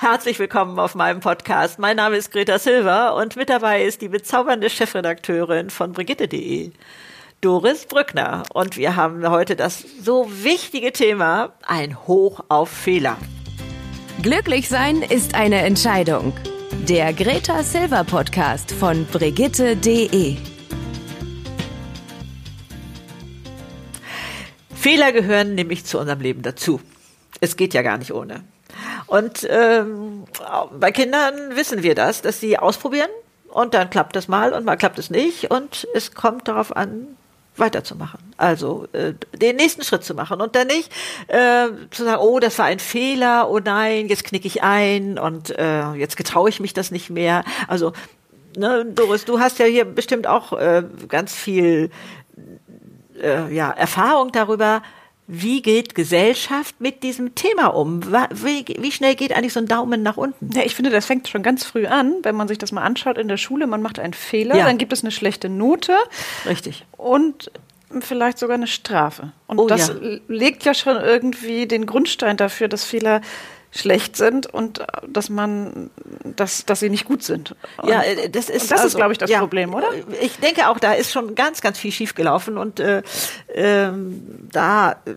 Herzlich willkommen auf meinem Podcast. Mein Name ist Greta Silva und mit dabei ist die bezaubernde Chefredakteurin von Brigitte.de, Doris Brückner. Und wir haben heute das so wichtige Thema, ein Hoch auf Fehler. Glücklich sein ist eine Entscheidung. Der Greta Silva Podcast von Brigitte.de. Fehler gehören nämlich zu unserem Leben dazu. Es geht ja gar nicht ohne. Und ähm, bei Kindern wissen wir das, dass sie ausprobieren und dann klappt es mal und mal klappt es nicht und es kommt darauf an, weiterzumachen. Also äh, den nächsten Schritt zu machen und dann nicht äh, zu sagen, oh, das war ein Fehler, oh nein, jetzt knicke ich ein und äh, jetzt getraue ich mich das nicht mehr. Also ne, Doris, du hast ja hier bestimmt auch äh, ganz viel äh, ja, Erfahrung darüber, wie geht Gesellschaft mit diesem Thema um? Wie, wie, schnell geht eigentlich so ein Daumen nach unten? Ja, ich finde, das fängt schon ganz früh an, wenn man sich das mal anschaut in der Schule. Man macht einen Fehler, ja. dann gibt es eine schlechte Note. Richtig. Und vielleicht sogar eine Strafe. Und oh, das ja. legt ja schon irgendwie den Grundstein dafür, dass Fehler schlecht sind und äh, dass man, dass, dass sie nicht gut sind. Und, ja, äh, das ist, das also, ist, glaube ich, das ja, Problem, oder? Ich denke auch, da ist schon ganz, ganz viel schiefgelaufen und äh, ähm, da äh,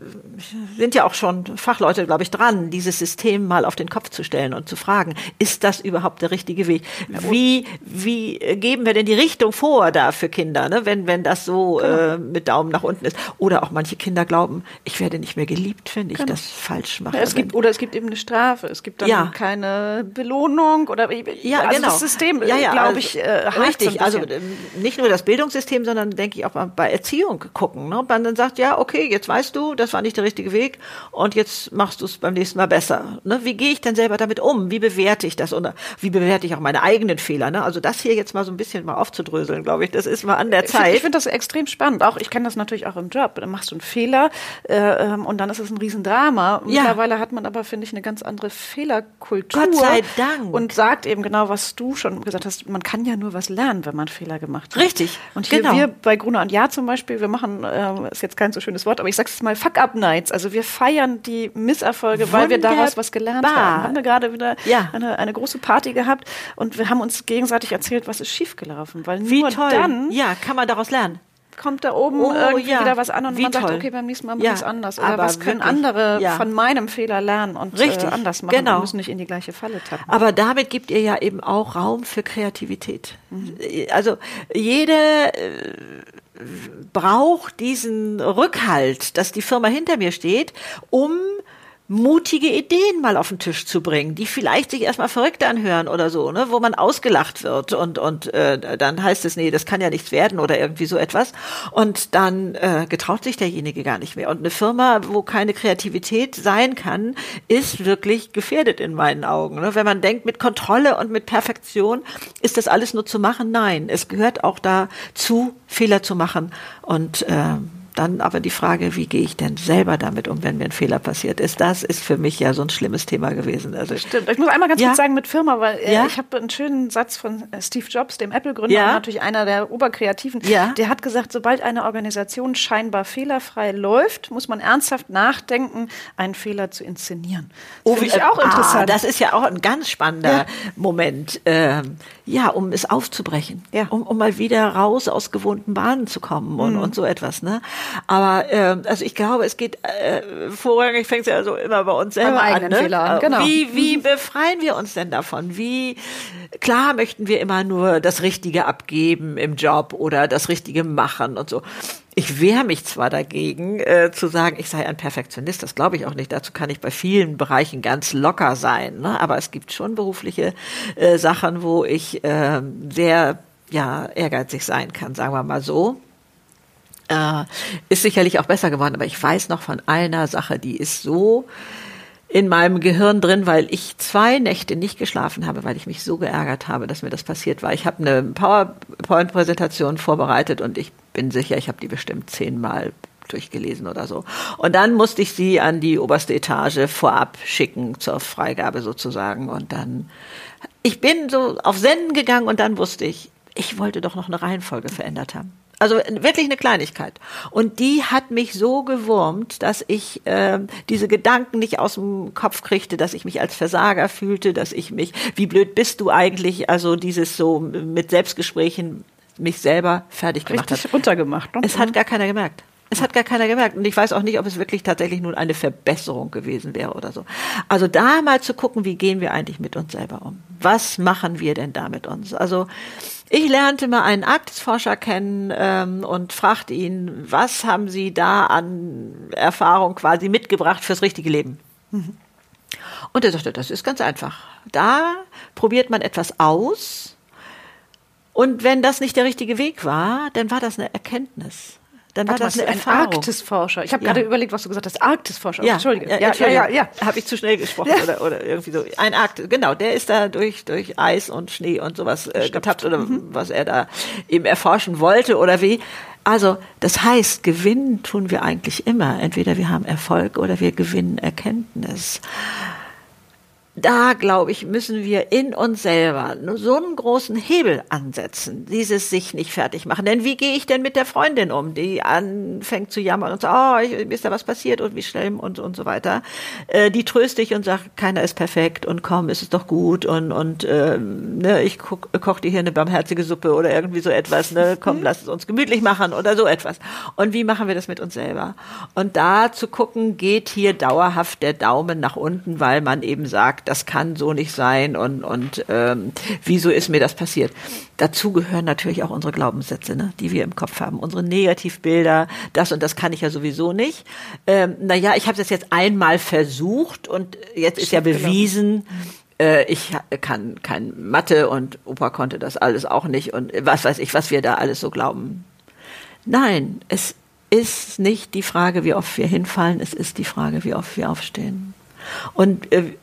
sind ja auch schon Fachleute, glaube ich, dran, dieses System mal auf den Kopf zu stellen und zu fragen, ist das überhaupt der richtige Weg? Wie, wie geben wir denn die Richtung vor da für Kinder, ne? wenn, wenn das so genau. äh, mit Daumen nach unten ist? Oder auch manche Kinder glauben, ich werde nicht mehr geliebt, wenn ich genau. das falsch mache. Ja, es gibt, oder es gibt eben eine Strafe Strafe. Es gibt dann ja. keine Belohnung oder ja, also genau. das System, ja, ja, glaube ich, äh, richtig. Also ähm, nicht nur das Bildungssystem, sondern denke ich auch mal bei Erziehung gucken. Ne? Man dann sagt, ja, okay, jetzt weißt du, das war nicht der richtige Weg und jetzt machst du es beim nächsten Mal besser. Ne? Wie gehe ich denn selber damit um? Wie bewerte ich das? Und wie bewerte ich auch meine eigenen Fehler? Ne? Also das hier jetzt mal so ein bisschen mal aufzudröseln, glaube ich, das ist mal an der Zeit. Ich finde das extrem spannend. Auch ich kenne das natürlich auch im Job. Dann machst du einen Fehler äh, ähm, und dann ist es ein Riesendrama. Mittlerweile hat man aber, finde ich, eine ganz andere andere Fehlerkultur. Gott sei Dank. Und sagt eben genau, was du schon gesagt hast. Man kann ja nur was lernen, wenn man Fehler gemacht hat. Richtig. Und hier genau. wir bei Gruner und Ja zum Beispiel, wir machen, äh, ist jetzt kein so schönes Wort, aber ich sag's mal, Fuck-Up-Nights. Also wir feiern die Misserfolge, Wunderbar. weil wir daraus was gelernt haben. Haben wir gerade wieder ja. eine, eine große Party gehabt und wir haben uns gegenseitig erzählt, was ist schiefgelaufen. Weil Wie nur toll. dann ja, kann man daraus lernen kommt da oben oh, irgendwie ja. wieder was an und Wie man toll. sagt, okay, beim nächsten Mal mache ich es anders. Oder Aber was können wirklich, andere ja. von meinem Fehler lernen und Richtig, äh, anders machen genau. und müssen nicht in die gleiche Falle tappen. Aber damit gibt ihr ja eben auch Raum für Kreativität. Mhm. Also jede äh, braucht diesen Rückhalt, dass die Firma hinter mir steht, um mutige Ideen mal auf den Tisch zu bringen, die vielleicht sich erstmal verrückt anhören oder so, ne, wo man ausgelacht wird und und äh, dann heißt es nee, das kann ja nichts werden oder irgendwie so etwas und dann äh, getraut sich derjenige gar nicht mehr und eine Firma, wo keine Kreativität sein kann, ist wirklich gefährdet in meinen Augen. Ne? Wenn man denkt mit Kontrolle und mit Perfektion ist das alles nur zu machen, nein, es gehört auch dazu Fehler zu machen und äh, dann aber die Frage, wie gehe ich denn selber damit um, wenn mir ein Fehler passiert ist, das ist für mich ja so ein schlimmes Thema gewesen. Also Stimmt. Ich muss einmal ganz ja? kurz sagen mit Firma, weil äh, ja? ich habe einen schönen Satz von äh, Steve Jobs, dem Apple-Gründer, ja? natürlich einer der Oberkreativen. Ja? Der hat gesagt, sobald eine Organisation scheinbar fehlerfrei läuft, muss man ernsthaft nachdenken, einen Fehler zu inszenieren. Das oh, finde ich auch ah, interessant. Das ist ja auch ein ganz spannender Moment. Ähm, ja, um es aufzubrechen, ja. um, um mal wieder raus aus gewohnten Bahnen zu kommen und, mhm. und so etwas. Ne? Aber äh, also ich glaube, es geht äh, vorrangig fängt es ja also immer bei uns selber an. Ne? Fehler, genau. Wie, wie mhm. befreien wir uns denn davon? Wie klar möchten wir immer nur das Richtige abgeben im Job oder das Richtige machen und so. Ich wehre mich zwar dagegen, äh, zu sagen, ich sei ein Perfektionist, das glaube ich auch nicht. Dazu kann ich bei vielen Bereichen ganz locker sein. Ne? Aber es gibt schon berufliche äh, Sachen, wo ich äh, sehr ja, ehrgeizig sein kann, sagen wir mal so. Äh, ist sicherlich auch besser geworden, aber ich weiß noch von einer Sache, die ist so in meinem Gehirn drin, weil ich zwei Nächte nicht geschlafen habe, weil ich mich so geärgert habe, dass mir das passiert war. Ich habe eine PowerPoint-Präsentation vorbereitet und ich bin sicher, ich habe die bestimmt zehnmal durchgelesen oder so. Und dann musste ich sie an die oberste Etage vorab schicken zur Freigabe sozusagen. Und dann, ich bin so auf Senden gegangen und dann wusste ich, ich wollte doch noch eine Reihenfolge verändert haben. Also wirklich eine Kleinigkeit. Und die hat mich so gewurmt, dass ich äh, diese Gedanken nicht aus dem Kopf kriegte, dass ich mich als Versager fühlte, dass ich mich, wie blöd bist du eigentlich, also dieses so mit Selbstgesprächen mich selber fertig gemacht Richtig hat. runtergemacht. Ne? Es hat gar keiner gemerkt. Es hat gar keiner gemerkt. Und ich weiß auch nicht, ob es wirklich tatsächlich nun eine Verbesserung gewesen wäre oder so. Also da mal zu gucken, wie gehen wir eigentlich mit uns selber um? Was machen wir denn da mit uns? Also ich lernte mal einen Arktisforscher kennen ähm, und fragte ihn, was haben Sie da an Erfahrung quasi mitgebracht fürs richtige Leben? Und er sagte, das ist ganz einfach. Da probiert man etwas aus. Und wenn das nicht der richtige Weg war, dann war das eine Erkenntnis dann war das eine ein Erfahrung. Arktisforscher. Ich habe ja. gerade überlegt, was du gesagt hast. Arktisforscher. Ja, Entschuldige. Ja, ja, ja, ja, ja. Habe ich zu schnell gesprochen oder, oder irgendwie so. Ein Arktis, genau. Der ist da durch durch Eis und Schnee und sowas äh, getappt oder mhm. was er da eben erforschen wollte oder wie. Also das heißt, gewinnen tun wir eigentlich immer. Entweder wir haben Erfolg oder wir gewinnen Erkenntnis da, glaube ich, müssen wir in uns selber so einen großen Hebel ansetzen, dieses sich nicht fertig machen. Denn wie gehe ich denn mit der Freundin um, die anfängt zu jammern und sagt, oh, ich, mir ist da was passiert und wie schlimm und, und so weiter. Äh, die tröste ich und sagt, keiner ist perfekt und komm, ist es doch gut und, und äh, ne, ich ko koche dir hier eine barmherzige Suppe oder irgendwie so etwas, ne, komm, lass es uns gemütlich machen oder so etwas. Und wie machen wir das mit uns selber? Und da zu gucken, geht hier dauerhaft der Daumen nach unten, weil man eben sagt, das kann so nicht sein und, und ähm, wieso ist mir das passiert? Dazu gehören natürlich auch unsere Glaubenssätze, ne, die wir im Kopf haben, unsere Negativbilder, das und das kann ich ja sowieso nicht. Ähm, naja, ich habe das jetzt einmal versucht und jetzt ist ja bewiesen, äh, ich kann kein Mathe und Opa konnte das alles auch nicht und was weiß ich, was wir da alles so glauben. Nein, es ist nicht die Frage, wie oft wir hinfallen, es ist die Frage, wie oft wir aufstehen. Und äh,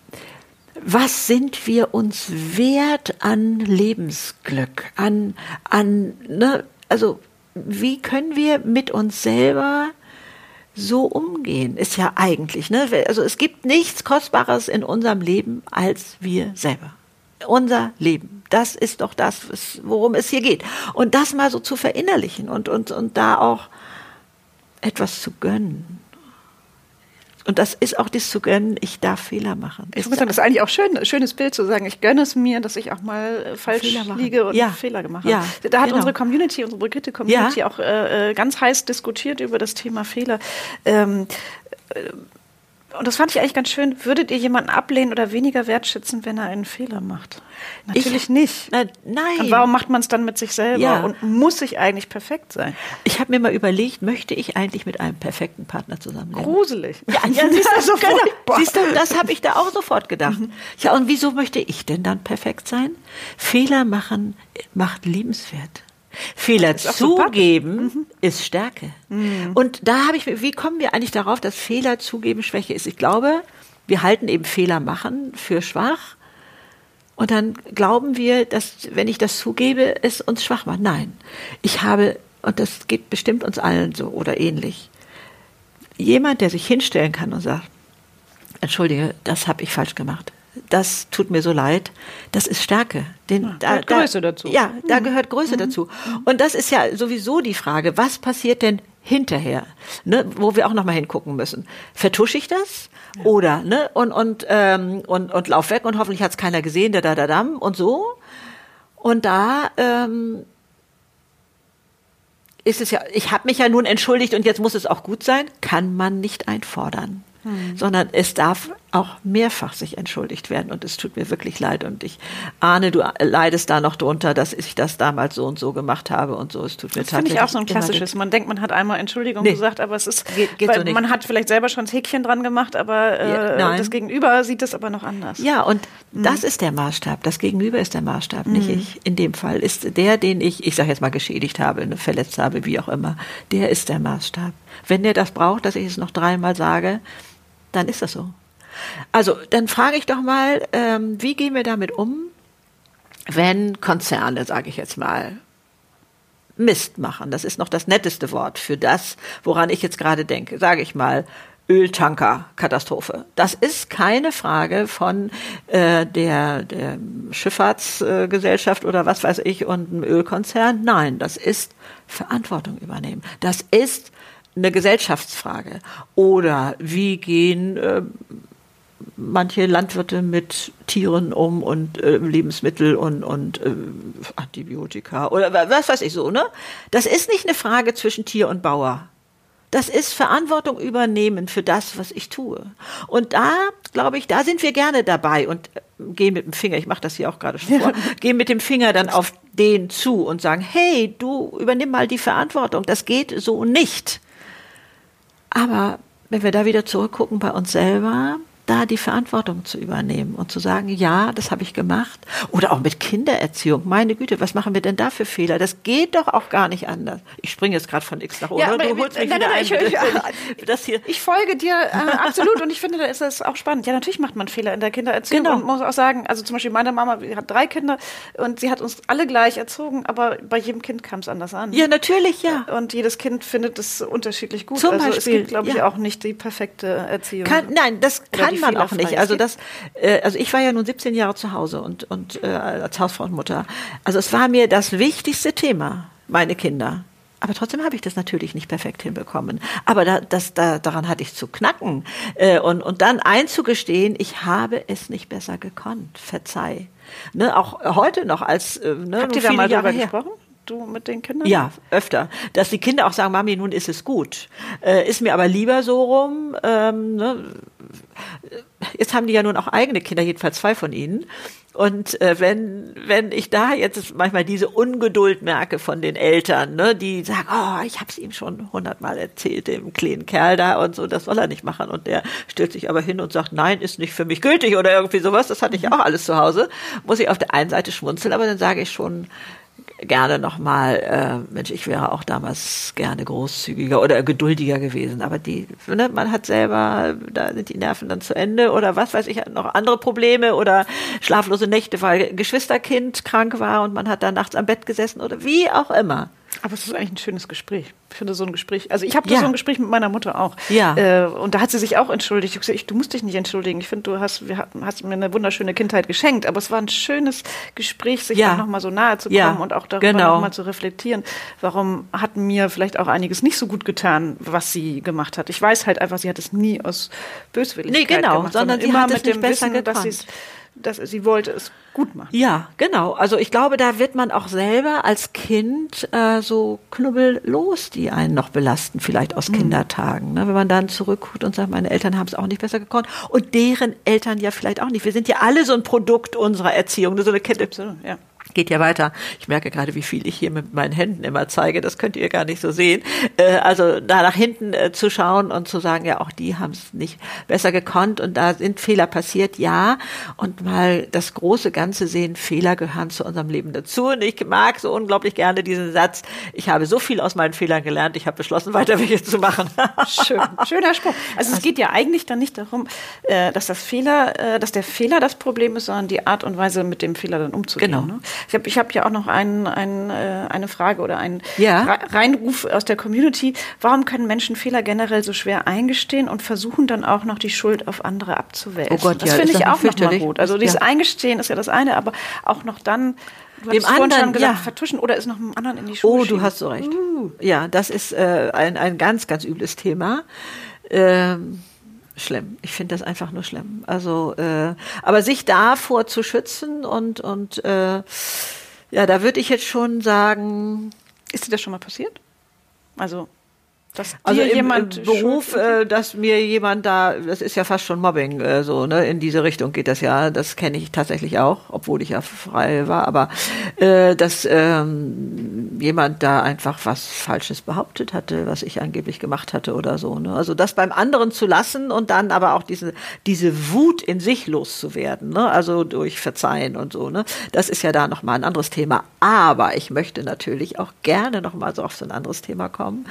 was sind wir uns wert an Lebensglück, an, an, ne, also wie können wir mit uns selber so umgehen? Ist ja eigentlich, ne, also es gibt nichts Kostbares in unserem Leben als wir selber. Unser Leben, das ist doch das, worum es hier geht. Und das mal so zu verinnerlichen und, und, und da auch etwas zu gönnen. Und das ist auch das zu gönnen, ich darf Fehler machen. Ich muss sagen, das ist eigentlich auch schön, ein schönes Bild zu sagen, ich gönne es mir, dass ich auch mal äh, falsch liege und ja. Fehler gemacht habe. Ja, da hat genau. unsere Community, unsere Brigitte Community ja. auch äh, äh, ganz heiß diskutiert über das Thema Fehler. Ähm, äh, und das fand ich eigentlich ganz schön. Würdet ihr jemanden ablehnen oder weniger wertschätzen, wenn er einen Fehler macht? Natürlich ich, nicht. Na, nein. Und warum macht man es dann mit sich selber ja. und muss ich eigentlich perfekt sein? Ich habe mir mal überlegt, möchte ich eigentlich mit einem perfekten Partner zusammenleben? Gruselig. Ja, ja siehst, du, so genau. siehst du, das habe ich da auch sofort gedacht. Mhm. Ja, und wieso möchte ich denn dann perfekt sein? Fehler machen macht liebenswert. Fehler zugeben mhm. ist Stärke. Mhm. Und da habe ich, wie kommen wir eigentlich darauf, dass Fehler zugeben Schwäche ist? Ich glaube, wir halten eben Fehler machen für schwach. Und dann glauben wir, dass, wenn ich das zugebe, es uns schwach macht. Nein. Ich habe, und das geht bestimmt uns allen so oder ähnlich, jemand, der sich hinstellen kann und sagt, Entschuldige, das habe ich falsch gemacht das tut mir so leid, das ist Stärke. Den, ja, da, gehört Größe dazu. Ja, da mhm. gehört Größe mhm. dazu. Und das ist ja sowieso die Frage, was passiert denn hinterher, ne, wo wir auch nochmal hingucken müssen. Vertusche ich das? Ja. Oder, ne, und, und, ähm, und, und lauf weg und hoffentlich hat es keiner gesehen, da, da, da, und so. Und da, ähm, ist es ja, ich habe mich ja nun entschuldigt und jetzt muss es auch gut sein, kann man nicht einfordern. Hm. Sondern es darf auch mehrfach sich entschuldigt werden und es tut mir wirklich leid und ich ahne, du leidest da noch drunter, dass ich das damals so und so gemacht habe und so. Es tut mir das finde ich auch so ein klassisches. Man denkt, man hat einmal Entschuldigung nee. gesagt, aber es ist, geht, geht so man hat vielleicht selber schon das Häkchen dran gemacht, aber äh, ja, das Gegenüber sieht es aber noch anders. Ja, und mhm. das ist der Maßstab. Das Gegenüber ist der Maßstab, mhm. nicht ich. In dem Fall ist der, den ich, ich sage jetzt mal geschädigt habe, ne, verletzt habe, wie auch immer, der ist der Maßstab. Wenn der das braucht, dass ich es noch dreimal sage, dann ist das so. Also, dann frage ich doch mal, ähm, wie gehen wir damit um, wenn Konzerne, sage ich jetzt mal, Mist machen? Das ist noch das netteste Wort für das, woran ich jetzt gerade denke. Sage ich mal, Öltanker-Katastrophe. Das ist keine Frage von äh, der, der Schifffahrtsgesellschaft oder was weiß ich und einem Ölkonzern. Nein, das ist Verantwortung übernehmen. Das ist eine Gesellschaftsfrage. Oder wie gehen äh, manche Landwirte mit Tieren um und äh, Lebensmittel und, und äh, Antibiotika oder was weiß ich so, ne? Das ist nicht eine Frage zwischen Tier und Bauer. Das ist Verantwortung übernehmen für das, was ich tue. Und da, glaube ich, da sind wir gerne dabei und äh, gehen mit dem Finger, ich mache das hier auch gerade schon vor, gehen mit dem Finger dann auf den zu und sagen, hey, du übernimm mal die Verantwortung, das geht so nicht. Aber wenn wir da wieder zurückgucken bei uns selber, da die Verantwortung zu übernehmen und zu sagen, ja, das habe ich gemacht. Oder auch mit Kindererziehung. Meine Güte, was machen wir denn da für Fehler? Das geht doch auch gar nicht anders. Ich springe jetzt gerade von X nach O. Ja, du holst mich nein, wieder nein, ein. Ich, das hier. ich folge dir äh, absolut und ich finde, da ist es auch spannend. Ja, natürlich macht man Fehler in der Kindererziehung genau. und muss auch sagen, also zum Beispiel meine Mama hat drei Kinder und sie hat uns alle gleich erzogen, aber bei jedem Kind kam es anders an. Ja, natürlich, ja. Und jedes Kind findet es unterschiedlich gut. Zum also Beispiel, es gibt, glaube ich, ja. auch nicht die perfekte Erziehung. Kann, nein, das kann man auch nicht. Also das, äh, also ich war ja nun 17 Jahre zu Hause und und äh, als Hausfrau und Mutter. Also es war mir das wichtigste Thema, meine Kinder. Aber trotzdem habe ich das natürlich nicht perfekt hinbekommen. Aber da, das, da, daran hatte ich zu knacken. Äh, und, und dann einzugestehen, ich habe es nicht besser gekonnt. Verzeih. Ne, auch heute noch als äh, ne, Habt ihr da mal Jahre gesprochen? Du mit den Kindern? Ja, öfter. Dass die Kinder auch sagen, Mami, nun ist es gut. Äh, ist mir aber lieber so rum. Ähm, ne? Jetzt haben die ja nun auch eigene Kinder, jedenfalls zwei von ihnen. Und äh, wenn, wenn ich da jetzt manchmal diese Ungeduld merke von den Eltern, ne, die sagen, oh, ich habe es ihm schon hundertmal erzählt, dem kleinen Kerl da und so, das soll er nicht machen. Und der stellt sich aber hin und sagt, nein, ist nicht für mich gültig oder irgendwie sowas. Das hatte ich auch alles zu Hause. Muss ich auf der einen Seite schmunzeln, aber dann sage ich schon, gerne nochmal, äh, Mensch, ich wäre auch damals gerne großzügiger oder geduldiger gewesen. Aber die, ne, man hat selber, da sind die Nerven dann zu Ende oder was weiß ich, noch andere Probleme oder schlaflose Nächte, weil Geschwisterkind krank war und man hat da nachts am Bett gesessen oder wie auch immer. Aber es ist eigentlich ein schönes Gespräch. Ich finde so ein Gespräch. Also ich habe ja. so ein Gespräch mit meiner Mutter auch. Ja. Äh, und da hat sie sich auch entschuldigt. Ich gesagt, du musst dich nicht entschuldigen. Ich finde, du hast, wir, hast mir eine wunderschöne Kindheit geschenkt. Aber es war ein schönes Gespräch, sich ja. nochmal so nahe zu kommen ja. und auch darüber genau. nochmal zu reflektieren. Warum hat mir vielleicht auch einiges nicht so gut getan, was sie gemacht hat. Ich weiß halt einfach, sie hat es nie aus Böswilligkeit nee, genau, gemacht, sondern, sondern immer mit dem Wissen, gekonnt. dass sie dass sie wollte es gut machen. Ja, genau. Also ich glaube, da wird man auch selber als Kind äh, so knubbellos, die einen noch belasten, vielleicht aus mhm. Kindertagen. Ne? Wenn man dann zurückguckt und sagt, meine Eltern haben es auch nicht besser gekonnt und deren Eltern ja vielleicht auch nicht. Wir sind ja alle so ein Produkt unserer Erziehung, so eine Kette. Absolut, ja geht ja weiter. Ich merke gerade, wie viel ich hier mit meinen Händen immer zeige. Das könnt ihr gar nicht so sehen. Äh, also da nach hinten äh, zu schauen und zu sagen, ja, auch die haben es nicht besser gekonnt und da sind Fehler passiert, ja. Und mal das große Ganze sehen, Fehler gehören zu unserem Leben dazu. Und ich mag so unglaublich gerne diesen Satz, ich habe so viel aus meinen Fehlern gelernt, ich habe beschlossen, weiter welche zu machen. Schön, schöner Spruch. Also es geht ja eigentlich dann nicht darum, äh, dass das Fehler, dass der Fehler das Problem ist, sondern die Art und Weise, mit dem Fehler dann umzugehen. Genau. Ne? Ich habe ich hab ja auch noch einen, einen, äh, eine Frage oder einen ja. Reinruf aus der Community. Warum können Menschen Fehler generell so schwer eingestehen und versuchen dann auch noch die Schuld auf andere abzuwälzen? Oh Gott, das ja, finde ich auch noch mal gut. Also dieses ja. Eingestehen ist ja das eine, aber auch noch dann Du dem anderen schon gesagt, ja. vertuschen oder ist noch einem anderen in die Schule Oh, du hast so recht. Uh. Ja, das ist äh, ein, ein ganz, ganz übles Thema. Ähm, schlimm. Ich finde das einfach nur schlimm. Also, äh, aber sich davor zu schützen und und äh, ja, da würde ich jetzt schon sagen. Ist dir das schon mal passiert? Also dass also im, Beruf, äh, dass mir jemand da, das ist ja fast schon Mobbing, äh, so ne, in diese Richtung geht das ja. Das kenne ich tatsächlich auch, obwohl ich ja frei war. Aber äh, dass ähm, jemand da einfach was Falsches behauptet hatte, was ich angeblich gemacht hatte oder so. Ne? Also das beim anderen zu lassen und dann aber auch diese diese Wut in sich loszuwerden, ne? Also durch Verzeihen und so. Ne? Das ist ja da noch mal ein anderes Thema. Aber ich möchte natürlich auch gerne noch mal so auf so ein anderes Thema kommen.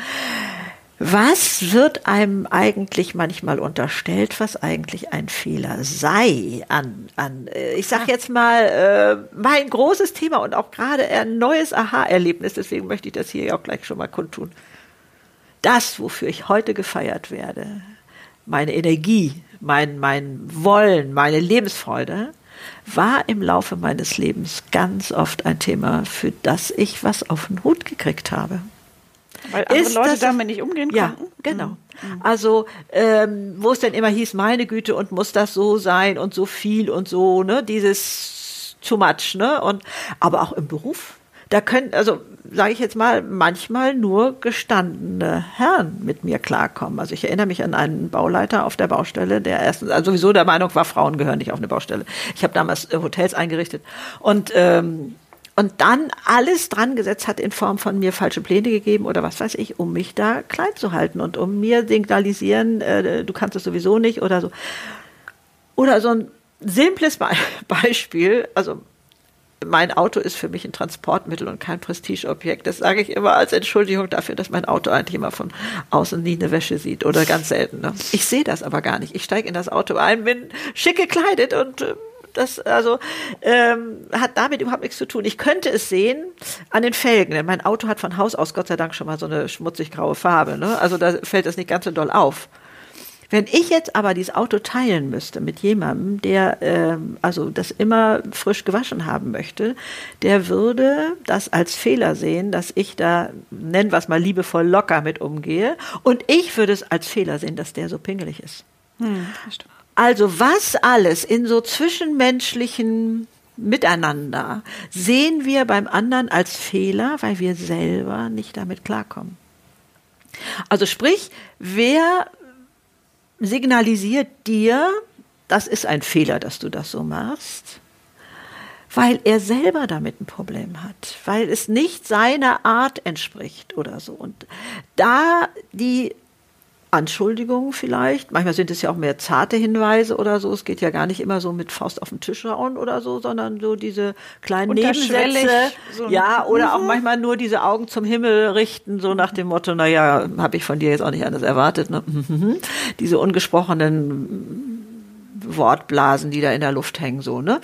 Was wird einem eigentlich manchmal unterstellt, was eigentlich ein Fehler sei? An, an äh, ich sag jetzt mal, äh, mein großes Thema und auch gerade ein neues Aha-Erlebnis, deswegen möchte ich das hier auch gleich schon mal kundtun. Das, wofür ich heute gefeiert werde, meine Energie, mein, mein Wollen, meine Lebensfreude, war im Laufe meines Lebens ganz oft ein Thema, für das ich was auf den Hut gekriegt habe. Weil andere ist Leute damit nicht umgehen ja, konnten? genau. Mhm. Also, ähm, wo es denn immer hieß, meine Güte, und muss das so sein und so viel und so, ne, dieses too much, ne, und, aber auch im Beruf. Da können, also, sage ich jetzt mal, manchmal nur gestandene Herren mit mir klarkommen. Also ich erinnere mich an einen Bauleiter auf der Baustelle, der erstens also sowieso der Meinung war, Frauen gehören nicht auf eine Baustelle. Ich habe damals äh, Hotels eingerichtet und ähm, und dann alles dran gesetzt hat in Form von mir falsche Pläne gegeben oder was weiß ich, um mich da klein zu halten und um mir signalisieren, äh, du kannst es sowieso nicht oder so. Oder so ein simples Be Beispiel, also mein Auto ist für mich ein Transportmittel und kein Prestigeobjekt. Das sage ich immer als Entschuldigung dafür, dass mein Auto eigentlich immer von außen nie eine Wäsche sieht oder ganz selten. Ne? Ich sehe das aber gar nicht. Ich steige in das Auto ein, bin schick gekleidet und äh, das also ähm, hat damit überhaupt nichts zu tun. Ich könnte es sehen an den Felgen, denn mein Auto hat von Haus aus Gott sei Dank schon mal so eine schmutzig graue Farbe. Ne? Also da fällt das nicht ganz so doll auf. Wenn ich jetzt aber dieses Auto teilen müsste mit jemandem, der ähm, also das immer frisch gewaschen haben möchte, der würde das als Fehler sehen, dass ich da, nennen wir es mal liebevoll, locker mit umgehe. Und ich würde es als Fehler sehen, dass der so pingelig ist. Hm, also was alles in so zwischenmenschlichen Miteinander sehen wir beim anderen als Fehler, weil wir selber nicht damit klarkommen. Also sprich, wer signalisiert dir, das ist ein Fehler, dass du das so machst, weil er selber damit ein Problem hat, weil es nicht seiner Art entspricht oder so. Und da die Anschuldigungen vielleicht. Manchmal sind es ja auch mehr zarte Hinweise oder so. Es geht ja gar nicht immer so mit Faust auf den Tisch hauen oder so, sondern so diese kleinen Nebensätze. So ja, oder auch mhm. manchmal nur diese Augen zum Himmel richten, so nach dem Motto, naja, habe ich von dir jetzt auch nicht anders erwartet. Ne? diese ungesprochenen Wortblasen, die da in der Luft hängen, so, ne?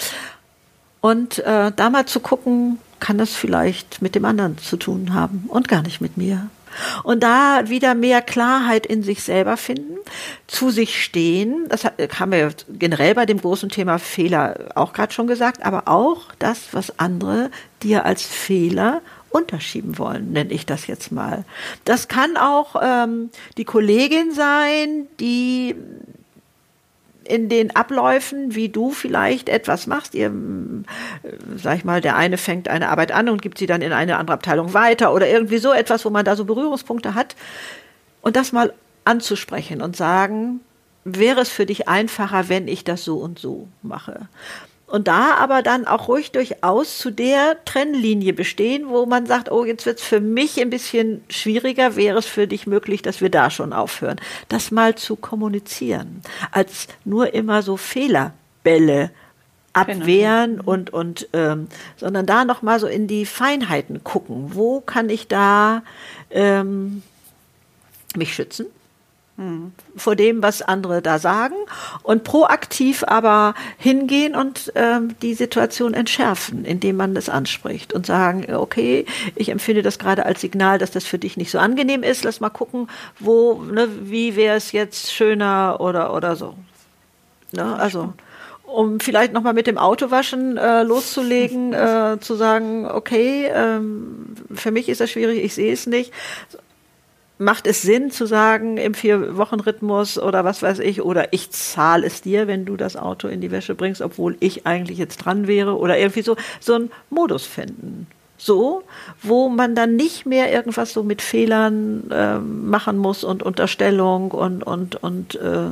Und äh, da mal zu gucken, kann das vielleicht mit dem anderen zu tun haben und gar nicht mit mir. Und da wieder mehr Klarheit in sich selber finden, zu sich stehen. Das haben wir generell bei dem großen Thema Fehler auch gerade schon gesagt, aber auch das, was andere dir als Fehler unterschieben wollen, nenne ich das jetzt mal. Das kann auch ähm, die Kollegin sein, die in den Abläufen, wie du vielleicht etwas machst. Ihr, äh, sag ich mal, der eine fängt eine Arbeit an und gibt sie dann in eine andere Abteilung weiter oder irgendwie so etwas, wo man da so Berührungspunkte hat. Und das mal anzusprechen und sagen, wäre es für dich einfacher, wenn ich das so und so mache? Und da aber dann auch ruhig durchaus zu der Trennlinie bestehen, wo man sagt, oh, jetzt wird es für mich ein bisschen schwieriger, wäre es für dich möglich, dass wir da schon aufhören. Das mal zu kommunizieren, als nur immer so Fehlerbälle abwehren genau. und und ähm, sondern da noch mal so in die Feinheiten gucken. Wo kann ich da ähm, mich schützen? Vor dem, was andere da sagen und proaktiv aber hingehen und ähm, die Situation entschärfen, indem man das anspricht und sagen, okay, ich empfinde das gerade als Signal, dass das für dich nicht so angenehm ist. Lass mal gucken, wo, ne, wie wäre es jetzt schöner oder oder so. Ne, also um vielleicht noch mal mit dem Autowaschen äh, loszulegen, äh, zu sagen, okay, ähm, für mich ist das schwierig, ich sehe es nicht macht es Sinn zu sagen, im Vier-Wochen-Rhythmus oder was weiß ich, oder ich zahle es dir, wenn du das Auto in die Wäsche bringst, obwohl ich eigentlich jetzt dran wäre, oder irgendwie so, so einen Modus finden. So, wo man dann nicht mehr irgendwas so mit Fehlern äh, machen muss und Unterstellung und, und, und, äh,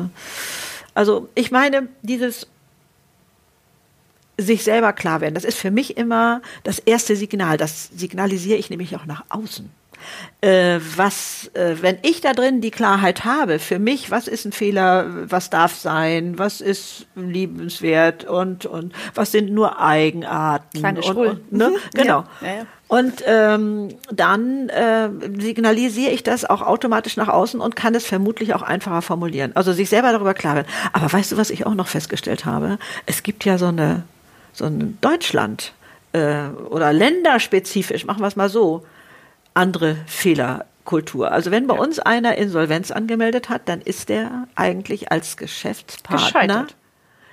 also ich meine, dieses sich selber klar werden, das ist für mich immer das erste Signal. Das signalisiere ich nämlich auch nach außen äh, was, äh, wenn ich da drin die Klarheit habe, für mich, was ist ein Fehler, was darf sein, was ist liebenswert und, und was sind nur Eigenarten. Kleine und, und ne? Mhm. Genau. Ja, ja, ja. Und ähm, dann äh, signalisiere ich das auch automatisch nach außen und kann es vermutlich auch einfacher formulieren. Also sich selber darüber klar werden. Aber weißt du, was ich auch noch festgestellt habe? Es gibt ja so eine so ein Deutschland äh, oder länderspezifisch, machen wir es mal so, andere Fehler Kultur. Also wenn bei ja. uns einer Insolvenz angemeldet hat, dann ist der eigentlich als Geschäftspartner Gescheitert.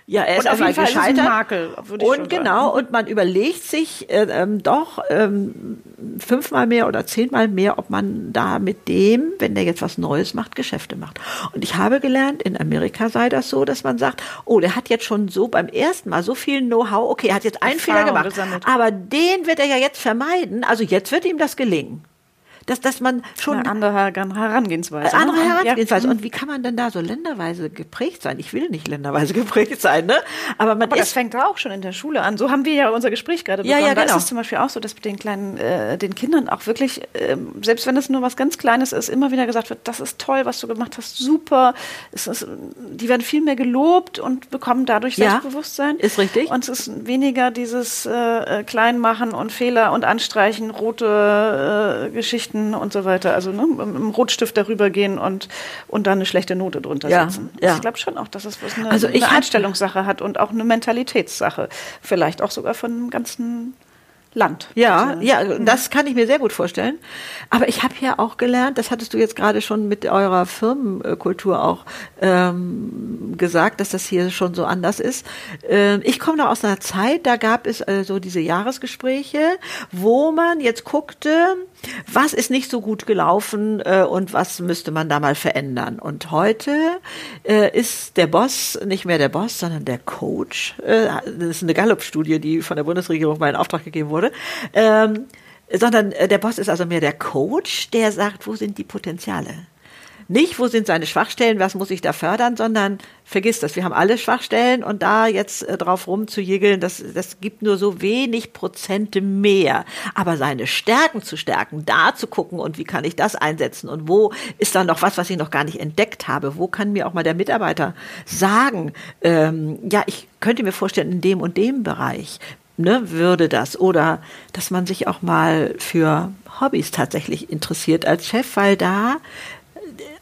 Ja, er ist und auf jeden Fall gescheitert. Ist ein Makel, und genau, und man überlegt sich äh, ähm, doch ähm, fünfmal mehr oder zehnmal mehr, ob man da mit dem, wenn der jetzt was Neues macht, Geschäfte macht. Und ich habe gelernt, in Amerika sei das so, dass man sagt, oh, der hat jetzt schon so beim ersten Mal so viel Know-how, okay, er hat jetzt einen Erfahrung Fehler gemacht, gesammelt. aber den wird er ja jetzt vermeiden, also jetzt wird ihm das gelingen dass, dass man schon. Eine andere Herangehensweise. Eine andere Herangehensweise. Ja. Und wie kann man denn da so länderweise geprägt sein? Ich will nicht länderweise geprägt sein, ne? Aber man Aber ist, das fängt auch schon in der Schule an. So haben wir ja unser Gespräch gerade begonnen. Ja, ja, genau. Da ist es zum Beispiel auch so, dass mit den kleinen, äh, den Kindern auch wirklich, äh, selbst wenn es nur was ganz Kleines ist, immer wieder gesagt wird, das ist toll, was du gemacht hast, super. Es ist, die werden viel mehr gelobt und bekommen dadurch ja, Selbstbewusstsein. Ist richtig. Und es ist weniger dieses äh, Kleinmachen und Fehler und Anstreichen, rote äh, Geschichten Noten und so weiter. Also ne, mit dem Rotstift darüber gehen und, und dann eine schlechte Note drunter ja, setzen. Ja. Ich glaube schon auch, dass es was eine, also eine Einstellungssache hat und auch eine Mentalitätssache. Vielleicht auch sogar von einem ganzen Land. Ja, also, ja, hm. das kann ich mir sehr gut vorstellen. Aber ich habe ja auch gelernt, das hattest du jetzt gerade schon mit eurer Firmenkultur auch ähm, gesagt, dass das hier schon so anders ist. Ähm, ich komme noch aus einer Zeit, da gab es also diese Jahresgespräche, wo man jetzt guckte, was ist nicht so gut gelaufen äh, und was müsste man da mal verändern. Und heute äh, ist der Boss nicht mehr der Boss, sondern der Coach. Äh, das ist eine Gallup-Studie, die von der Bundesregierung mal in Auftrag gegeben wurde. Ähm, sondern äh, der Boss ist also mehr der Coach, der sagt, wo sind die Potenziale? Nicht, wo sind seine Schwachstellen, was muss ich da fördern, sondern vergiss das, wir haben alle Schwachstellen und da jetzt äh, drauf rumzujiggeln, das, das gibt nur so wenig Prozente mehr. Aber seine Stärken zu stärken, da zu gucken und wie kann ich das einsetzen und wo ist da noch was, was ich noch gar nicht entdeckt habe, wo kann mir auch mal der Mitarbeiter sagen, ähm, ja, ich könnte mir vorstellen, in dem und dem Bereich ne, würde das. Oder dass man sich auch mal für Hobbys tatsächlich interessiert als Chef, weil da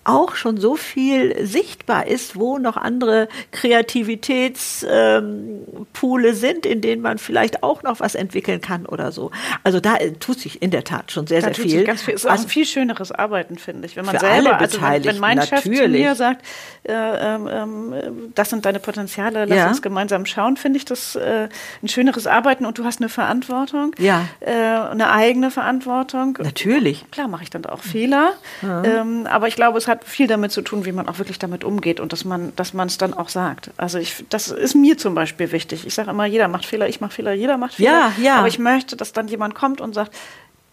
auch schon so viel sichtbar ist, wo noch andere Kreativitätspoole ähm, sind, in denen man vielleicht auch noch was entwickeln kann oder so. Also da äh, tut sich in der Tat schon sehr, da sehr viel. Ganz viel. Es ist also, auch ein viel schöneres Arbeiten, finde ich. Wenn man selber, also wenn, wenn mein natürlich. Chef zu mir sagt, äh, ähm, ähm, das sind deine Potenziale, lass ja. uns gemeinsam schauen, finde ich das äh, ein schöneres Arbeiten und du hast eine Verantwortung, ja. äh, eine eigene Verantwortung. Natürlich. Klar mache ich dann auch Fehler, ja. ähm, aber ich glaube, es hat hat viel damit zu tun, wie man auch wirklich damit umgeht und dass man, dass man es dann auch sagt. Also ich, das ist mir zum Beispiel wichtig. Ich sage immer, jeder macht Fehler, ich mache Fehler, jeder macht Fehler. Ja, ja. Aber ich möchte, dass dann jemand kommt und sagt,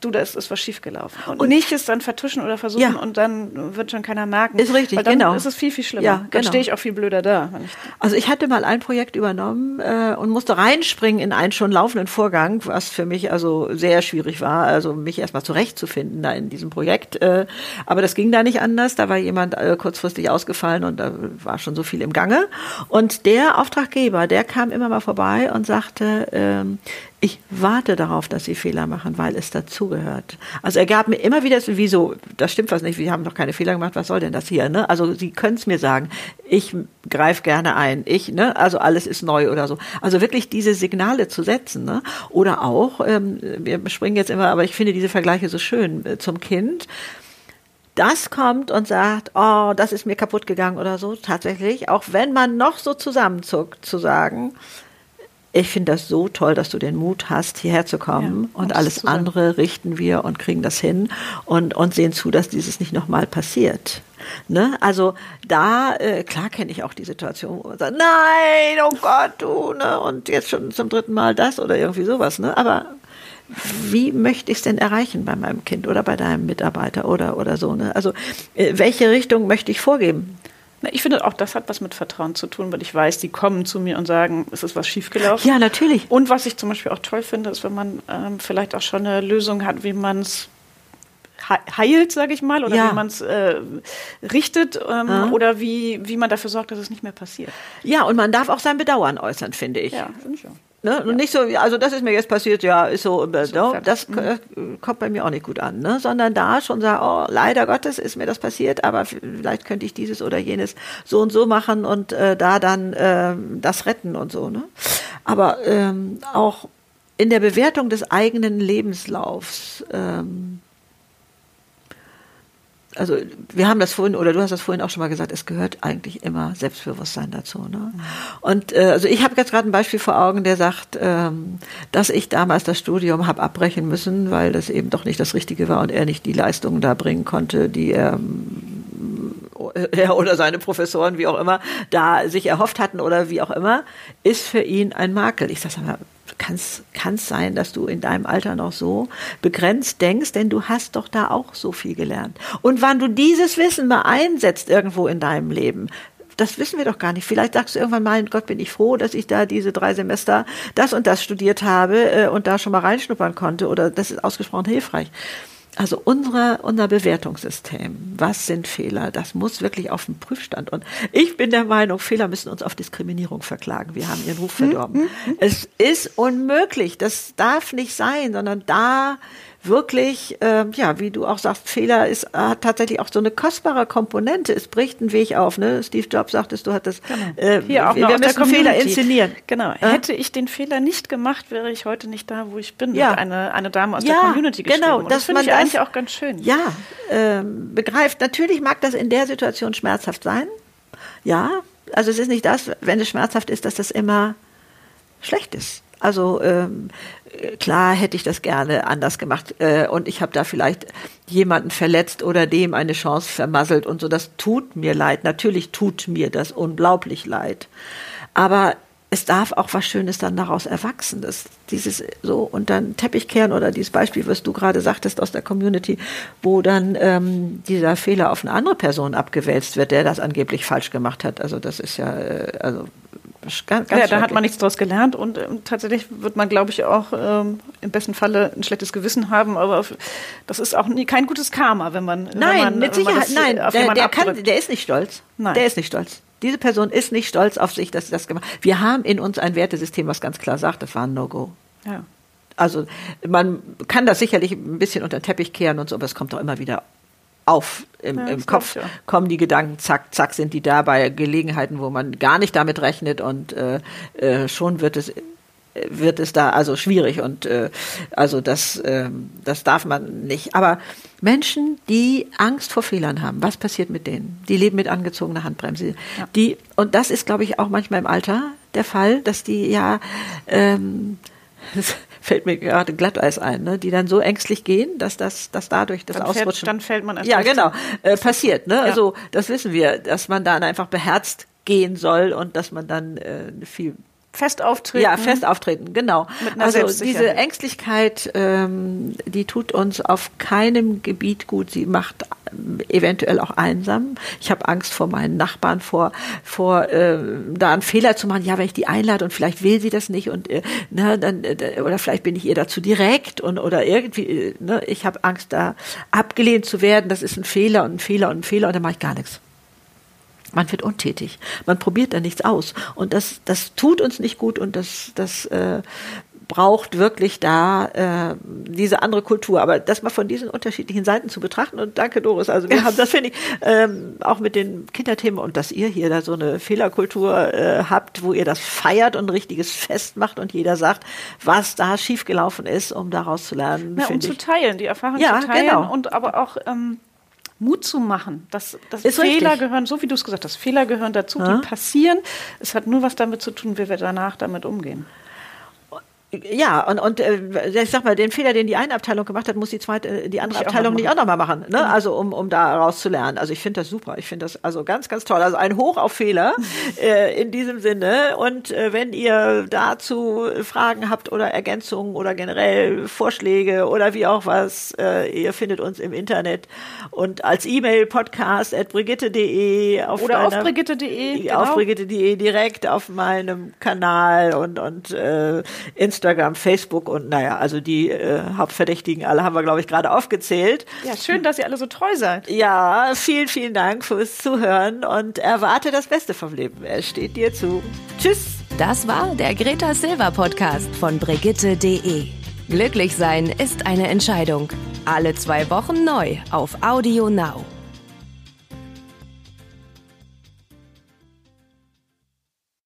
du, da ist, ist was schiefgelaufen. Und, und nicht es dann vertuschen oder versuchen ja. und dann wird schon keiner merken. Ist richtig, dann genau. ist es viel, viel schlimmer. Ja, genau. Dann stehe ich auch viel blöder da. Ich also ich hatte mal ein Projekt übernommen äh, und musste reinspringen in einen schon laufenden Vorgang, was für mich also sehr schwierig war, also mich erstmal zurechtzufinden da in diesem Projekt. Äh, aber das ging da nicht anders. Da war jemand äh, kurzfristig ausgefallen und da war schon so viel im Gange. Und der Auftraggeber, der kam immer mal vorbei und sagte, ähm, ich warte darauf, dass sie Fehler machen, weil es dazugehört. Also er gab mir immer wieder, wieso, das stimmt was nicht, wir haben doch keine Fehler gemacht, was soll denn das hier? Ne? Also Sie können es mir sagen, ich greife gerne ein, ich, ne? also alles ist neu oder so. Also wirklich diese Signale zu setzen. Ne? Oder auch, ähm, wir springen jetzt immer, aber ich finde diese Vergleiche so schön äh, zum Kind das kommt und sagt, oh, das ist mir kaputt gegangen oder so, tatsächlich, auch wenn man noch so zusammenzuckt, zu sagen, ich finde das so toll, dass du den Mut hast, hierher zu kommen ja, und alles andere richten wir und kriegen das hin und, und sehen zu, dass dieses nicht nochmal passiert. Ne? Also da, äh, klar kenne ich auch die Situation, wo man sagt, nein, oh Gott, du, ne? und jetzt schon zum dritten Mal das oder irgendwie sowas. Ne? Aber wie möchte ich es denn erreichen bei meinem Kind oder bei deinem Mitarbeiter oder, oder so? Ne? Also äh, welche Richtung möchte ich vorgeben? Ich finde auch, das hat was mit Vertrauen zu tun, weil ich weiß, die kommen zu mir und sagen, es ist was schiefgelaufen. Ja, natürlich. Und was ich zum Beispiel auch toll finde, ist, wenn man ähm, vielleicht auch schon eine Lösung hat, wie man es heilt, sage ich mal, oder ja. wie man es äh, richtet ähm, ja. oder wie, wie man dafür sorgt, dass es nicht mehr passiert. Ja, und man darf auch sein Bedauern äußern, finde ich. Ja, finde ich auch. Ne? Und nicht so, also das ist mir jetzt passiert, ja, ist so, äh, no, das mhm. kommt bei mir auch nicht gut an, ne? sondern da schon sagen, oh, leider Gottes ist mir das passiert, aber vielleicht könnte ich dieses oder jenes so und so machen und äh, da dann äh, das retten und so. Ne? Aber ähm, auch in der Bewertung des eigenen Lebenslaufs ähm, also wir haben das vorhin, oder du hast das vorhin auch schon mal gesagt, es gehört eigentlich immer Selbstbewusstsein dazu. Ne? Und äh, also ich habe jetzt gerade ein Beispiel vor Augen, der sagt, ähm, dass ich damals das Studium habe abbrechen müssen, weil das eben doch nicht das Richtige war und er nicht die Leistungen da bringen konnte, die er er oder seine Professoren, wie auch immer, da sich erhofft hatten oder wie auch immer, ist für ihn ein Makel. Ich sage mal, kann es sein, dass du in deinem Alter noch so begrenzt denkst, denn du hast doch da auch so viel gelernt. Und wann du dieses Wissen mal einsetzt irgendwo in deinem Leben, das wissen wir doch gar nicht. Vielleicht sagst du irgendwann mal, Gott, bin ich froh, dass ich da diese drei Semester das und das studiert habe äh, und da schon mal reinschnuppern konnte oder das ist ausgesprochen hilfreich. Also unsere, unser Bewertungssystem, was sind Fehler, das muss wirklich auf den Prüfstand. Und ich bin der Meinung, Fehler müssen uns auf Diskriminierung verklagen. Wir haben ihren Ruf verdorben. Mhm. Es ist unmöglich, das darf nicht sein, sondern da wirklich, äh, ja, wie du auch sagst, Fehler ist hat tatsächlich auch so eine kostbare Komponente. Es bricht einen Weg auf. Ne? Steve Jobs sagtest, du hattest, genau. äh, Hier auch wir, wir müssen Fehler inszenieren. Genau. Äh? Hätte ich den Fehler nicht gemacht, wäre ich heute nicht da, wo ich bin. Ja. eine, eine Dame aus ja, der Community geschrieben. Genau, Und das, finde ich eigentlich auch ganz schön. Ja, ähm, begreift. Natürlich mag das in der Situation schmerzhaft sein. Ja, also es ist nicht das, wenn es schmerzhaft ist, dass das immer schlecht ist. Also ähm, klar hätte ich das gerne anders gemacht äh, und ich habe da vielleicht jemanden verletzt oder dem eine Chance vermasselt und so. Das tut mir leid. Natürlich tut mir das unglaublich leid. Aber es darf auch was Schönes dann daraus erwachsen. Das, dieses so und dann Teppich kehren oder dieses Beispiel, was du gerade sagtest aus der Community, wo dann ähm, dieser Fehler auf eine andere Person abgewälzt wird, der das angeblich falsch gemacht hat. Also das ist ja, äh, also Ganz, ganz ja, da hat man nichts draus gelernt und äh, tatsächlich wird man, glaube ich, auch ähm, im besten Falle ein schlechtes Gewissen haben. Aber das ist auch nie, kein gutes Karma, wenn man. Nein, wenn man, mit Sicherheit, nein. Der, der, kann, der ist nicht stolz. Nein. Der ist nicht stolz. Diese Person ist nicht stolz auf sich, dass sie das gemacht hat. Wir haben in uns ein Wertesystem, was ganz klar sagt, das war ein No-Go. Ja. Also man kann das sicherlich ein bisschen unter den Teppich kehren und so, aber es kommt doch immer wieder auf im, ja, im Kopf, ja. kommen die Gedanken, zack, zack, sind die da bei Gelegenheiten, wo man gar nicht damit rechnet und äh, äh, schon wird es wird es da also schwierig und äh, also das äh, das darf man nicht. Aber Menschen, die Angst vor Fehlern haben, was passiert mit denen? Die leben mit angezogener Handbremse. Ja. Die und das ist, glaube ich, auch manchmal im Alter der Fall, dass die ja ähm, fällt mir gerade Glatteis ein, ne? die dann so ängstlich gehen, dass das, dass dadurch das dann Ausrutschen. Fällt, dann fällt man Ja, genau, äh, passiert. Ne? Ja. Also das wissen wir, dass man dann einfach beherzt gehen soll und dass man dann äh, viel Fest auftreten. Ja, fest auftreten, genau. also diese Ängstlichkeit, ähm, die tut uns auf keinem Gebiet gut. Sie macht ähm, eventuell auch einsam. Ich habe Angst vor meinen Nachbarn, vor, vor äh, da einen Fehler zu machen. Ja, wenn ich die einlade und vielleicht will sie das nicht und äh, ne, dann äh, oder vielleicht bin ich ihr dazu direkt und oder irgendwie. Äh, ne, ich habe Angst, da abgelehnt zu werden. Das ist ein Fehler und ein Fehler und ein Fehler und dann mache ich gar nichts. Man wird untätig. Man probiert da nichts aus. Und das, das tut uns nicht gut und das, das äh, braucht wirklich da äh, diese andere Kultur. Aber das mal von diesen unterschiedlichen Seiten zu betrachten und danke Doris, also wir haben das finde ich ähm, auch mit den Kinderthemen und dass ihr hier da so eine Fehlerkultur äh, habt, wo ihr das feiert und ein richtiges Fest macht und jeder sagt, was da schiefgelaufen ist, um daraus zu lernen. Ja, um zu teilen, die Erfahrung ja, zu teilen genau. und aber auch ähm, Mut zu machen. Dass, dass Fehler richtig. gehören, so wie du es gesagt hast, Fehler gehören dazu, ja. die passieren. Es hat nur was damit zu tun, wie wir danach damit umgehen. Ja, und, und äh, ich sag mal, den Fehler, den die eine Abteilung gemacht hat, muss die zweite, die andere nicht Abteilung auch nicht auch nochmal machen. Ne? Mhm. Also um, um da rauszulernen. Also ich finde das super. Ich finde das also ganz, ganz toll. Also ein Hoch auf Fehler äh, in diesem Sinne. Und äh, wenn ihr dazu Fragen habt oder Ergänzungen oder generell Vorschläge oder wie auch was, äh, ihr findet uns im Internet und als E-Mail podcast at brigitte.de auf oder auf brigitte.de genau. auf brigitte.de direkt auf meinem Kanal und und äh, Instagram Instagram, Facebook und naja, also die äh, Hauptverdächtigen alle haben wir, glaube ich, gerade aufgezählt. Ja, schön, dass ihr alle so treu seid. Ja, vielen, vielen Dank fürs Zuhören und erwarte das Beste vom Leben. Es steht dir zu. Tschüss. Das war der Greta Silver Podcast von Brigitte.de. Glücklich sein ist eine Entscheidung. Alle zwei Wochen neu auf Audio Now.